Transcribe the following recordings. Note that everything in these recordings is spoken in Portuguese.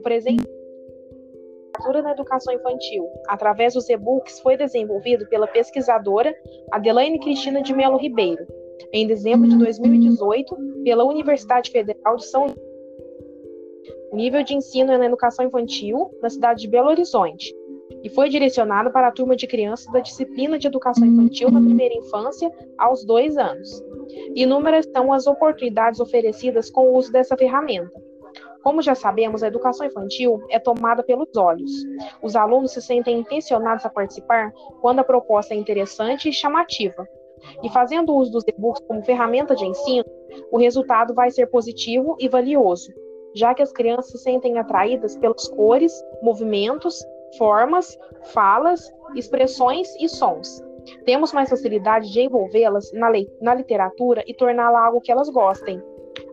O presente na educação infantil, através dos e-books, foi desenvolvido pela pesquisadora Adelaine Cristina de Melo Ribeiro, em dezembro de 2018, pela Universidade Federal de São nível de ensino é na educação infantil na cidade de Belo Horizonte e foi direcionado para a turma de crianças da disciplina de educação infantil na primeira infância aos dois anos. Inúmeras são as oportunidades oferecidas com o uso dessa ferramenta. Como já sabemos, a educação infantil é tomada pelos olhos. Os alunos se sentem intencionados a participar quando a proposta é interessante e chamativa. E fazendo uso dos e-books como ferramenta de ensino, o resultado vai ser positivo e valioso, já que as crianças se sentem atraídas pelas cores, movimentos, formas, falas, expressões e sons. Temos mais facilidade de envolvê-las na, na literatura e torná-la algo que elas gostem.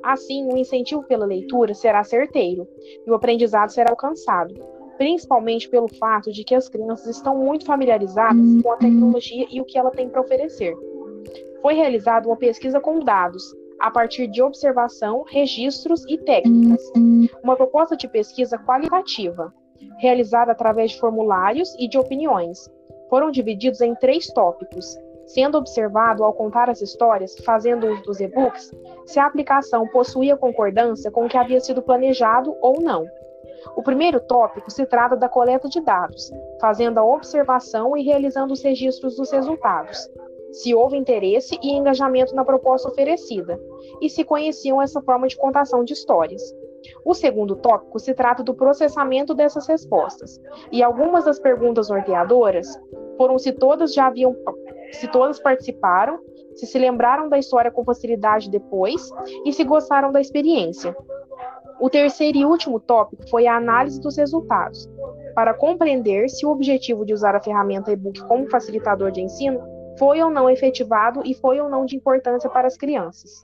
Assim, o incentivo pela leitura será certeiro e o aprendizado será alcançado, principalmente pelo fato de que as crianças estão muito familiarizadas com a tecnologia e o que ela tem para oferecer. Foi realizada uma pesquisa com dados, a partir de observação, registros e técnicas. Uma proposta de pesquisa qualitativa, realizada através de formulários e de opiniões. Foram divididos em três tópicos, sendo observado ao contar as histórias, fazendo uso dos e-books, se a aplicação possuía concordância com o que havia sido planejado ou não. O primeiro tópico se trata da coleta de dados, fazendo a observação e realizando os registros dos resultados se houve interesse e engajamento na proposta oferecida, e se conheciam essa forma de contação de histórias. O segundo tópico se trata do processamento dessas respostas, e algumas das perguntas norteadoras foram se todas já haviam, se todas participaram, se se lembraram da história com facilidade depois e se gostaram da experiência. O terceiro e último tópico foi a análise dos resultados, para compreender se o objetivo de usar a ferramenta e-book como facilitador de ensino foi ou não efetivado e foi ou não de importância para as crianças.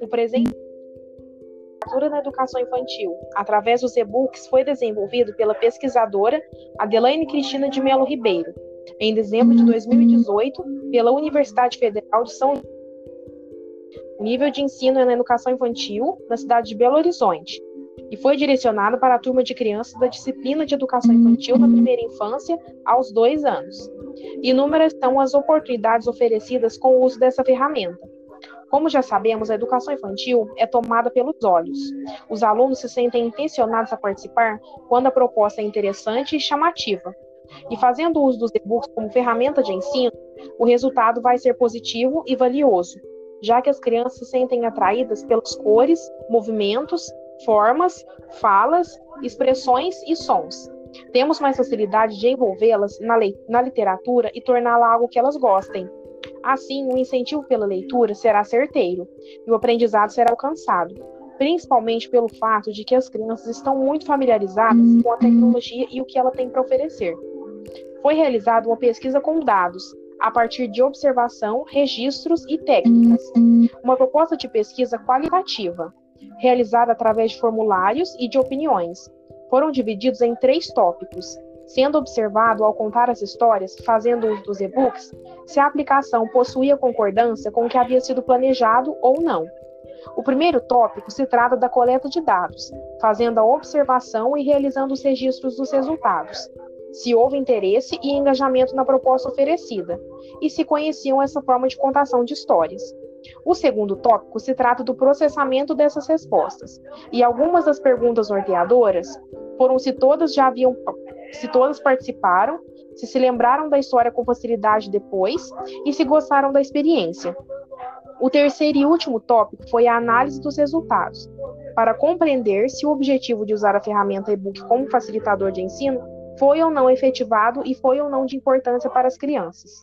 O presente na educação infantil, através dos e-books, foi desenvolvido pela pesquisadora Adelaine Cristina de Melo Ribeiro, em dezembro de 2018, pela Universidade Federal de São nível de ensino é na educação infantil na cidade de Belo Horizonte e foi direcionado para a turma de crianças da disciplina de educação infantil na primeira infância aos dois anos. Inúmeras são as oportunidades oferecidas com o uso dessa ferramenta. Como já sabemos, a educação infantil é tomada pelos olhos. Os alunos se sentem intencionados a participar quando a proposta é interessante e chamativa. E fazendo uso dos e-books como ferramenta de ensino, o resultado vai ser positivo e valioso, já que as crianças se sentem atraídas pelas cores, movimentos, formas, falas, expressões e sons. Temos mais facilidade de envolvê-las na, na literatura e torná-la algo que elas gostem. Assim, o incentivo pela leitura será certeiro e o aprendizado será alcançado, principalmente pelo fato de que as crianças estão muito familiarizadas com a tecnologia e o que ela tem para oferecer. Foi realizada uma pesquisa com dados, a partir de observação, registros e técnicas. Uma proposta de pesquisa qualitativa, realizada através de formulários e de opiniões. Foram divididos em três tópicos, sendo observado ao contar as histórias, fazendo uso dos e-books, se a aplicação possuía concordância com o que havia sido planejado ou não. O primeiro tópico se trata da coleta de dados, fazendo a observação e realizando os registros dos resultados, se houve interesse e engajamento na proposta oferecida, e se conheciam essa forma de contação de histórias. O segundo tópico se trata do processamento dessas respostas, e algumas das perguntas norteadoras foram se todas já haviam se todas participaram, se se lembraram da história com facilidade depois e se gostaram da experiência. O terceiro e último tópico foi a análise dos resultados, para compreender se o objetivo de usar a ferramenta e-book como facilitador de ensino foi ou não efetivado e foi ou não de importância para as crianças.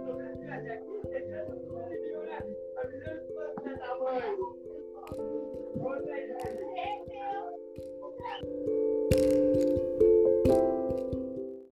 Thank you.